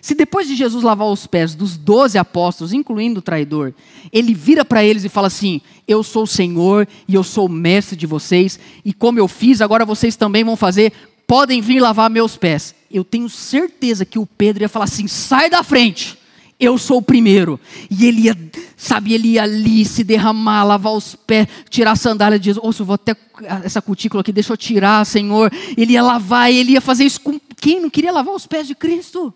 Se depois de Jesus lavar os pés dos doze apóstolos, incluindo o traidor, ele vira para eles e fala assim: Eu sou o Senhor e eu sou o mestre de vocês, e como eu fiz, agora vocês também vão fazer, podem vir lavar meus pés. Eu tenho certeza que o Pedro ia falar assim: Sai da frente, eu sou o primeiro. E ele ia, sabe, ele ia ali se derramar, lavar os pés, tirar a sandália de Jesus. Ouça, vou até essa cutícula aqui, deixa eu tirar, Senhor. Ele ia lavar, ele ia fazer isso com quem não queria lavar os pés de Cristo?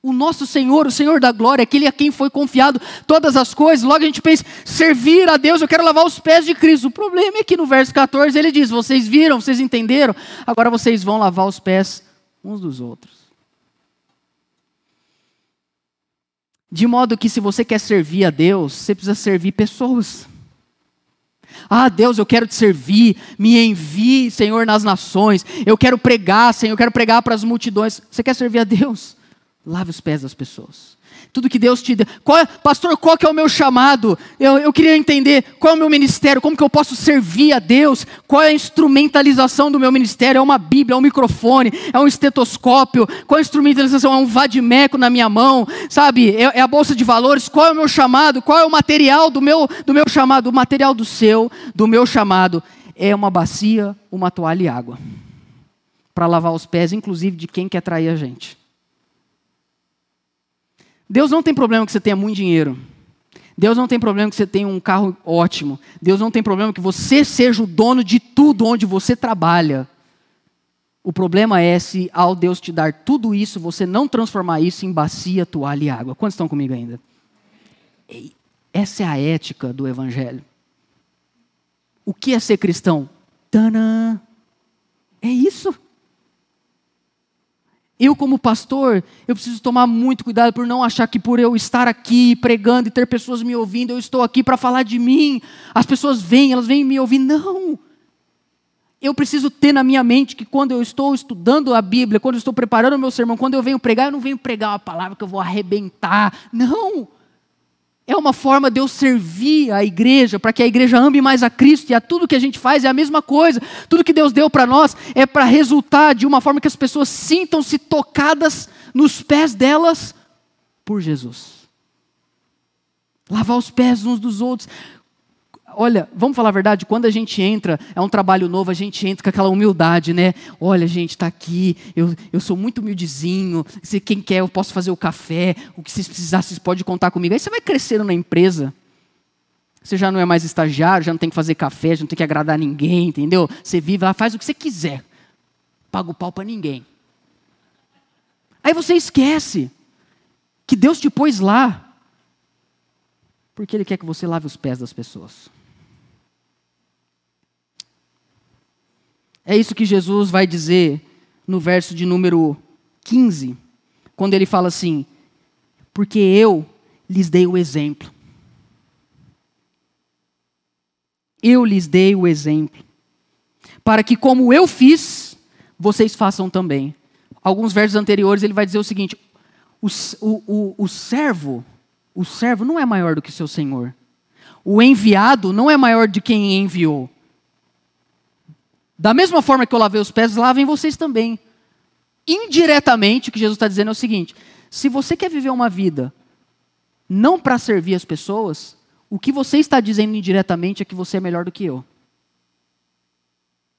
O nosso Senhor, o Senhor da glória, aquele a quem foi confiado todas as coisas. Logo a gente pensa, servir a Deus, eu quero lavar os pés de Cristo. O problema é que no verso 14 ele diz: Vocês viram, vocês entenderam, agora vocês vão lavar os pés uns dos outros. De modo que se você quer servir a Deus, você precisa servir pessoas. Ah, Deus, eu quero te servir, me envie, Senhor, nas nações. Eu quero pregar, Senhor, eu quero pregar para as multidões. Você quer servir a Deus? Lave os pés das pessoas. Tudo que Deus te deu. Qual é, pastor, qual que é o meu chamado? Eu, eu queria entender qual é o meu ministério, como que eu posso servir a Deus, qual é a instrumentalização do meu ministério? É uma Bíblia, é um microfone, é um estetoscópio, qual é a instrumentalização? É um vadimeco na minha mão, sabe? É, é a bolsa de valores, qual é o meu chamado? Qual é o material do meu, do meu chamado? O material do seu, do meu chamado, é uma bacia, uma toalha e água. Para lavar os pés, inclusive, de quem quer trair a gente. Deus não tem problema que você tenha muito dinheiro. Deus não tem problema que você tenha um carro ótimo. Deus não tem problema que você seja o dono de tudo onde você trabalha. O problema é se, ao Deus te dar tudo isso, você não transformar isso em bacia, toalha e água. Quantos estão comigo ainda? Essa é a ética do Evangelho. O que é ser cristão? Tanã! É isso. Eu, como pastor, eu preciso tomar muito cuidado por não achar que por eu estar aqui pregando e ter pessoas me ouvindo, eu estou aqui para falar de mim. As pessoas vêm, elas vêm me ouvir. Não! Eu preciso ter na minha mente que quando eu estou estudando a Bíblia, quando eu estou preparando o meu sermão, quando eu venho pregar, eu não venho pregar uma palavra que eu vou arrebentar. Não! É uma forma de eu servir a igreja, para que a igreja ame mais a Cristo, e a tudo que a gente faz é a mesma coisa. Tudo que Deus deu para nós é para resultar de uma forma que as pessoas sintam-se tocadas nos pés delas por Jesus. Lavar os pés uns dos outros olha, vamos falar a verdade, quando a gente entra, é um trabalho novo, a gente entra com aquela humildade, né? Olha, gente, está aqui, eu, eu sou muito humildezinho, se quem quer, eu posso fazer o café, o que vocês precisarem, vocês podem contar comigo. Aí você vai crescendo na empresa. Você já não é mais estagiário, já não tem que fazer café, já não tem que agradar ninguém, entendeu? Você vive lá, faz o que você quiser. Paga o pau para ninguém. Aí você esquece que Deus te pôs lá porque Ele quer que você lave os pés das pessoas. É isso que Jesus vai dizer no verso de número 15, quando ele fala assim: Porque eu lhes dei o exemplo. Eu lhes dei o exemplo. Para que, como eu fiz, vocês façam também. Alguns versos anteriores ele vai dizer o seguinte: o, o, o, o servo, o servo não é maior do que seu senhor. O enviado não é maior de quem enviou. Da mesma forma que eu lavei os pés, lavem vocês também. Indiretamente, o que Jesus está dizendo é o seguinte: se você quer viver uma vida não para servir as pessoas, o que você está dizendo indiretamente é que você é melhor do que eu.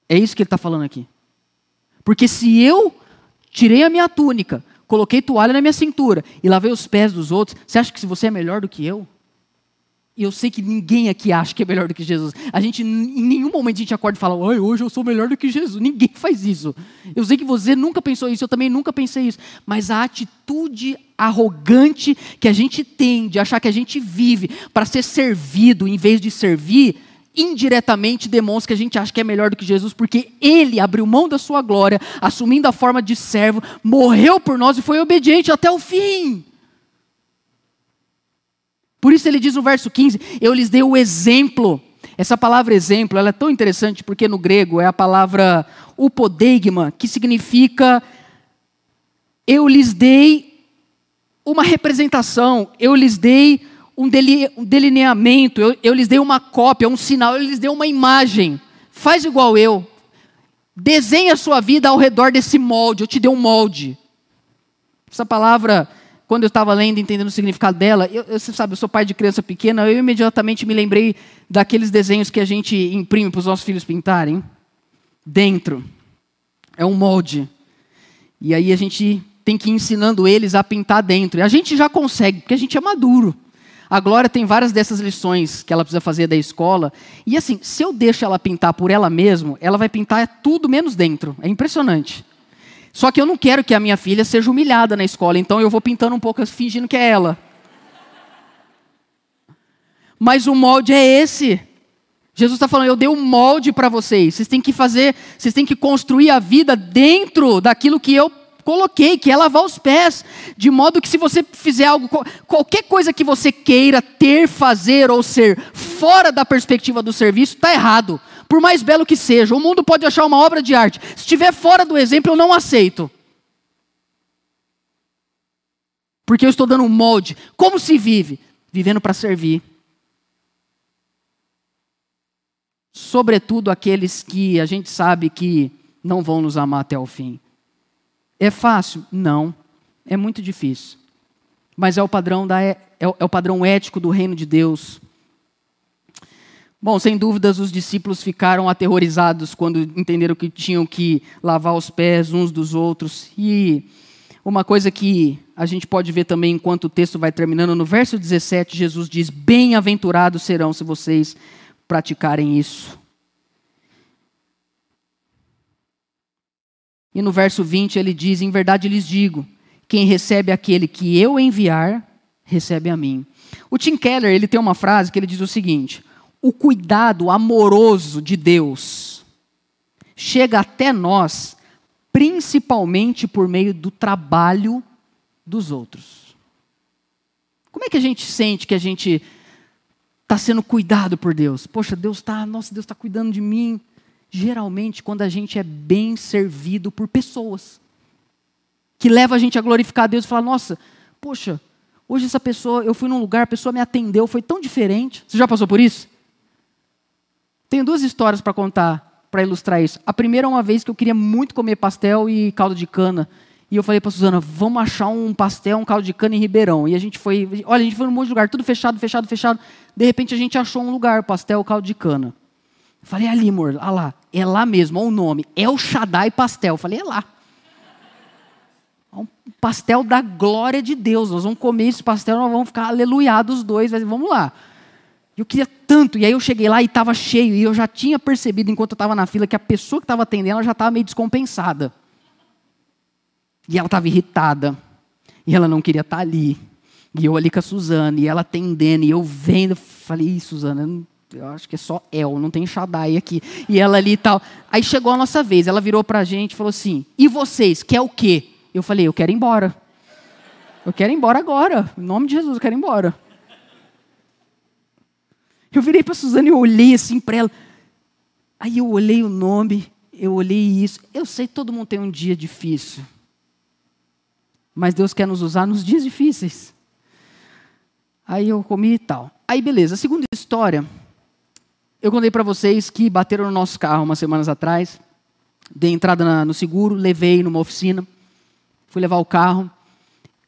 É isso que ele está falando aqui. Porque se eu tirei a minha túnica, coloquei toalha na minha cintura e lavei os pés dos outros, você acha que você é melhor do que eu? E eu sei que ninguém aqui acha que é melhor do que Jesus. A gente, em nenhum momento, a gente acorda e fala, Oi, hoje eu sou melhor do que Jesus. Ninguém faz isso. Eu sei que você nunca pensou isso, eu também nunca pensei isso. Mas a atitude arrogante que a gente tem de achar que a gente vive para ser servido em vez de servir, indiretamente demonstra que a gente acha que é melhor do que Jesus, porque ele abriu mão da sua glória, assumindo a forma de servo, morreu por nós e foi obediente até o fim. Por isso ele diz no verso 15: Eu lhes dei o exemplo. Essa palavra exemplo ela é tão interessante porque no grego é a palavra upodeigma, que significa eu lhes dei uma representação, eu lhes dei um, delineamento, eu, eu lhes dei uma cópia, um sinal, eu lhes dei uma imagem. Faz igual eu. Desenha a sua vida ao redor desse molde, eu te dei um molde. Essa palavra quando eu estava lendo, entendendo o significado dela, eu, eu, você sabe, eu sou pai de criança pequena, eu imediatamente me lembrei daqueles desenhos que a gente imprime para os nossos filhos pintarem. Dentro. É um molde. E aí a gente tem que ir ensinando eles a pintar dentro. E a gente já consegue, porque a gente é maduro. A Glória tem várias dessas lições que ela precisa fazer da escola. E assim, se eu deixo ela pintar por ela mesma, ela vai pintar tudo menos dentro. É impressionante. Só que eu não quero que a minha filha seja humilhada na escola, então eu vou pintando um pouco fingindo que é ela. Mas o molde é esse. Jesus está falando, eu dei um molde para vocês. Vocês têm que fazer, vocês têm que construir a vida dentro daquilo que eu coloquei, que é lavar os pés. De modo que se você fizer algo, qualquer coisa que você queira ter, fazer ou ser fora da perspectiva do serviço, está errado. Por mais belo que seja, o mundo pode achar uma obra de arte. Se estiver fora do exemplo, eu não aceito. Porque eu estou dando um molde. Como se vive? Vivendo para servir. Sobretudo aqueles que a gente sabe que não vão nos amar até o fim. É fácil? Não. É muito difícil. Mas é o padrão, da, é, é o padrão ético do reino de Deus. Bom, sem dúvidas, os discípulos ficaram aterrorizados quando entenderam que tinham que lavar os pés uns dos outros. E uma coisa que a gente pode ver também enquanto o texto vai terminando, no verso 17, Jesus diz: Bem-aventurados serão se vocês praticarem isso. E no verso 20 ele diz: Em verdade lhes digo, quem recebe aquele que eu enviar, recebe a mim. O Tim Keller ele tem uma frase que ele diz o seguinte: O cuidado amoroso de Deus chega até nós principalmente por meio do trabalho dos outros. Como é que a gente sente que a gente está sendo cuidado por Deus? Poxa, Deus está, nossa, Deus está cuidando de mim geralmente quando a gente é bem servido por pessoas. Que leva a gente a glorificar a Deus e falar: nossa, poxa, hoje essa pessoa, eu fui num lugar, a pessoa me atendeu, foi tão diferente. Você já passou por isso? Tenho duas histórias para contar, para ilustrar isso. A primeira é uma vez que eu queria muito comer pastel e caldo de cana. E eu falei para Suzana, vamos achar um pastel, um caldo de cana em Ribeirão. E a gente foi, olha, a gente foi num monte de lugar, tudo fechado, fechado, fechado. De repente a gente achou um lugar, pastel, caldo de cana. Falei, é ali, amor, olha lá. É lá mesmo, olha o nome. É o Shaddai Pastel. Falei, é lá. É um pastel da glória de Deus. Nós vamos comer esse pastel, nós vamos ficar aleluiados os dois. Vamos lá. Eu queria tanto. E aí eu cheguei lá e estava cheio. E eu já tinha percebido, enquanto eu estava na fila, que a pessoa que estava atendendo ela já estava meio descompensada. E ela estava irritada. E ela não queria estar tá ali. E eu ali com a Suzana, e ela atendendo, e eu vendo. Falei, Suzana, eu acho que é só El, não tem Shaddai aqui. E ela ali e tal. Aí chegou a nossa vez, ela virou pra gente e falou assim: E vocês, quer o quê? Eu falei: Eu quero ir embora. Eu quero ir embora agora. Em nome de Jesus, eu quero ir embora. Eu virei para Suzana e olhei assim para ela. Aí eu olhei o nome, eu olhei isso. Eu sei que todo mundo tem um dia difícil. Mas Deus quer nos usar nos dias difíceis. Aí eu comi e tal. Aí beleza. A segunda história eu contei para vocês que bateram no nosso carro umas semanas atrás. Dei entrada na, no seguro, levei numa oficina, fui levar o carro.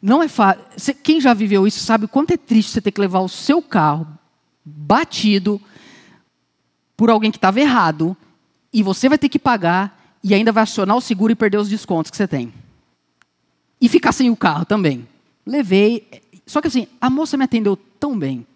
Não é fácil. Quem já viveu isso sabe o quanto é triste você ter que levar o seu carro batido por alguém que estava errado e você vai ter que pagar e ainda vai acionar o seguro e perder os descontos que você tem. E ficar sem o carro também. Levei. Só que assim, a moça me atendeu tão bem.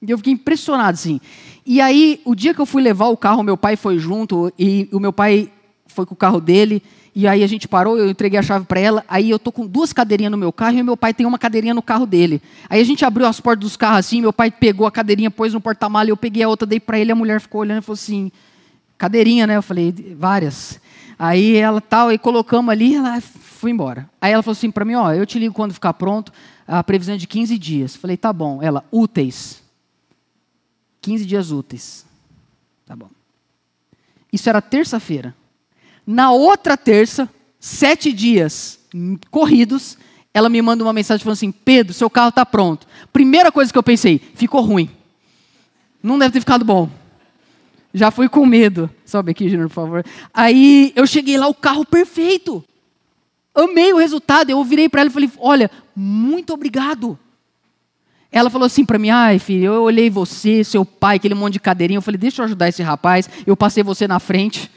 E eu fiquei impressionado, assim. E aí, o dia que eu fui levar o carro, meu pai foi junto, e o meu pai foi com o carro dele, e aí a gente parou, eu entreguei a chave para ela, aí eu tô com duas cadeirinhas no meu carro, e meu pai tem uma cadeirinha no carro dele. Aí a gente abriu as portas dos carros assim, meu pai pegou a cadeirinha, pôs no porta-malha, eu peguei a outra, dei para ele, a mulher ficou olhando e falou assim, cadeirinha, né? Eu falei, várias. Aí ela tal, e colocamos ali, ela foi embora. Aí ela falou assim para mim, ó, eu te ligo quando ficar pronto, a previsão é de 15 dias. Falei, tá bom. Ela, úteis. 15 dias úteis. Tá bom. Isso era terça-feira. Na outra terça, sete dias corridos, ela me manda uma mensagem falando assim: Pedro, seu carro está pronto. Primeira coisa que eu pensei: ficou ruim. Não deve ter ficado bom. Já fui com medo. Sobe aqui, Júnior, por favor. Aí eu cheguei lá, o carro perfeito. Amei o resultado. Eu virei para ela e falei: Olha, muito obrigado. Ela falou assim para mim: ai, filho, eu olhei você, seu pai, aquele monte de cadeirinha. Eu falei: deixa eu ajudar esse rapaz. Eu passei você na frente.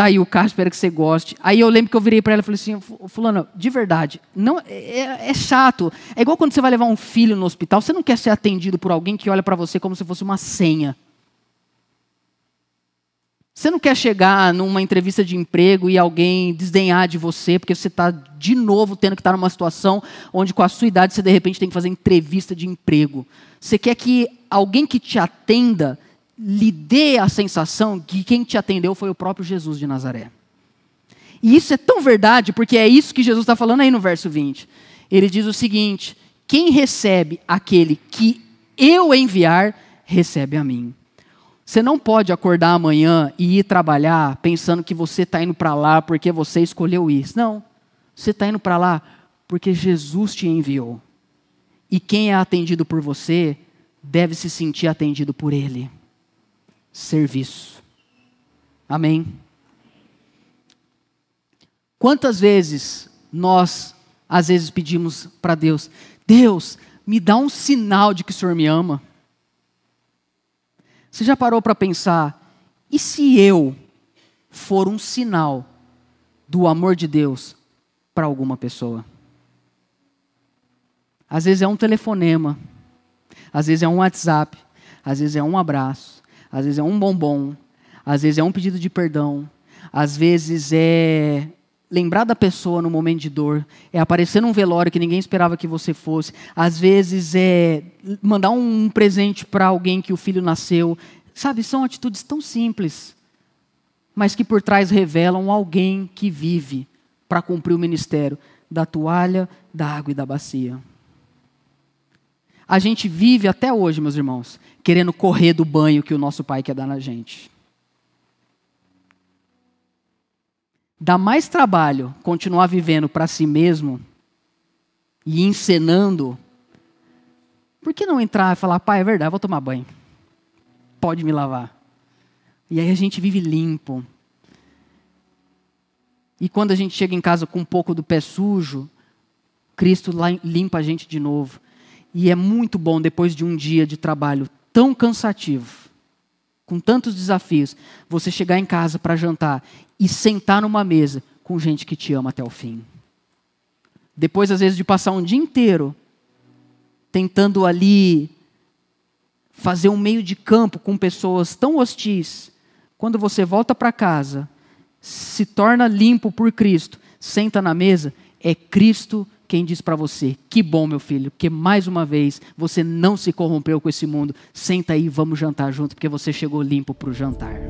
Tá aí o carro, espero que você goste. Aí eu lembro que eu virei para ela e falei assim: Fulano, de verdade, não é, é, é, chato. É igual quando você vai levar um filho no hospital, você não quer ser atendido por alguém que olha para você como se fosse uma senha. Você não quer chegar numa entrevista de emprego e alguém desdenhar de você, porque você está de novo tendo que estar numa situação onde, com a sua idade, você de repente tem que fazer entrevista de emprego. Você quer que alguém que te atenda lhe dê a sensação que quem te atendeu foi o próprio Jesus de Nazaré. E isso é tão verdade, porque é isso que Jesus está falando aí no verso 20. Ele diz o seguinte: quem recebe aquele que eu enviar, recebe a mim. Você não pode acordar amanhã e ir trabalhar pensando que você está indo para lá porque você escolheu isso. Não. Você está indo para lá porque Jesus te enviou. E quem é atendido por você deve se sentir atendido por Ele. Serviço. Amém? Quantas vezes nós, às vezes, pedimos para Deus: Deus, me dá um sinal de que o Senhor me ama? Você já parou para pensar, e se eu for um sinal do amor de Deus para alguma pessoa? Às vezes é um telefonema, às vezes é um WhatsApp, às vezes é um abraço, às vezes é um bombom, às vezes é um pedido de perdão, às vezes é lembrar da pessoa no momento de dor, é aparecer num velório que ninguém esperava que você fosse, às vezes é mandar um presente para alguém que o filho nasceu. Sabe, são atitudes tão simples, mas que por trás revelam alguém que vive para cumprir o ministério da toalha, da água e da bacia. A gente vive até hoje, meus irmãos, querendo correr do banho que o nosso pai quer dar na gente. Dá mais trabalho continuar vivendo para si mesmo e encenando. Por que não entrar e falar, pai, é verdade, vou tomar banho. Pode me lavar. E aí a gente vive limpo. E quando a gente chega em casa com um pouco do pé sujo, Cristo limpa a gente de novo. E é muito bom depois de um dia de trabalho tão cansativo, com tantos desafios, você chegar em casa para jantar e sentar numa mesa com gente que te ama até o fim. Depois, às vezes, de passar um dia inteiro tentando ali fazer um meio de campo com pessoas tão hostis, quando você volta para casa, se torna limpo por Cristo, senta na mesa, é Cristo quem diz para você: Que bom, meu filho, porque mais uma vez você não se corrompeu com esse mundo. Senta aí, vamos jantar junto, porque você chegou limpo para o jantar.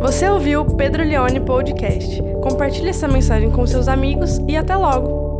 Você ouviu o Pedro Leone Podcast. Compartilhe essa mensagem com seus amigos e até logo!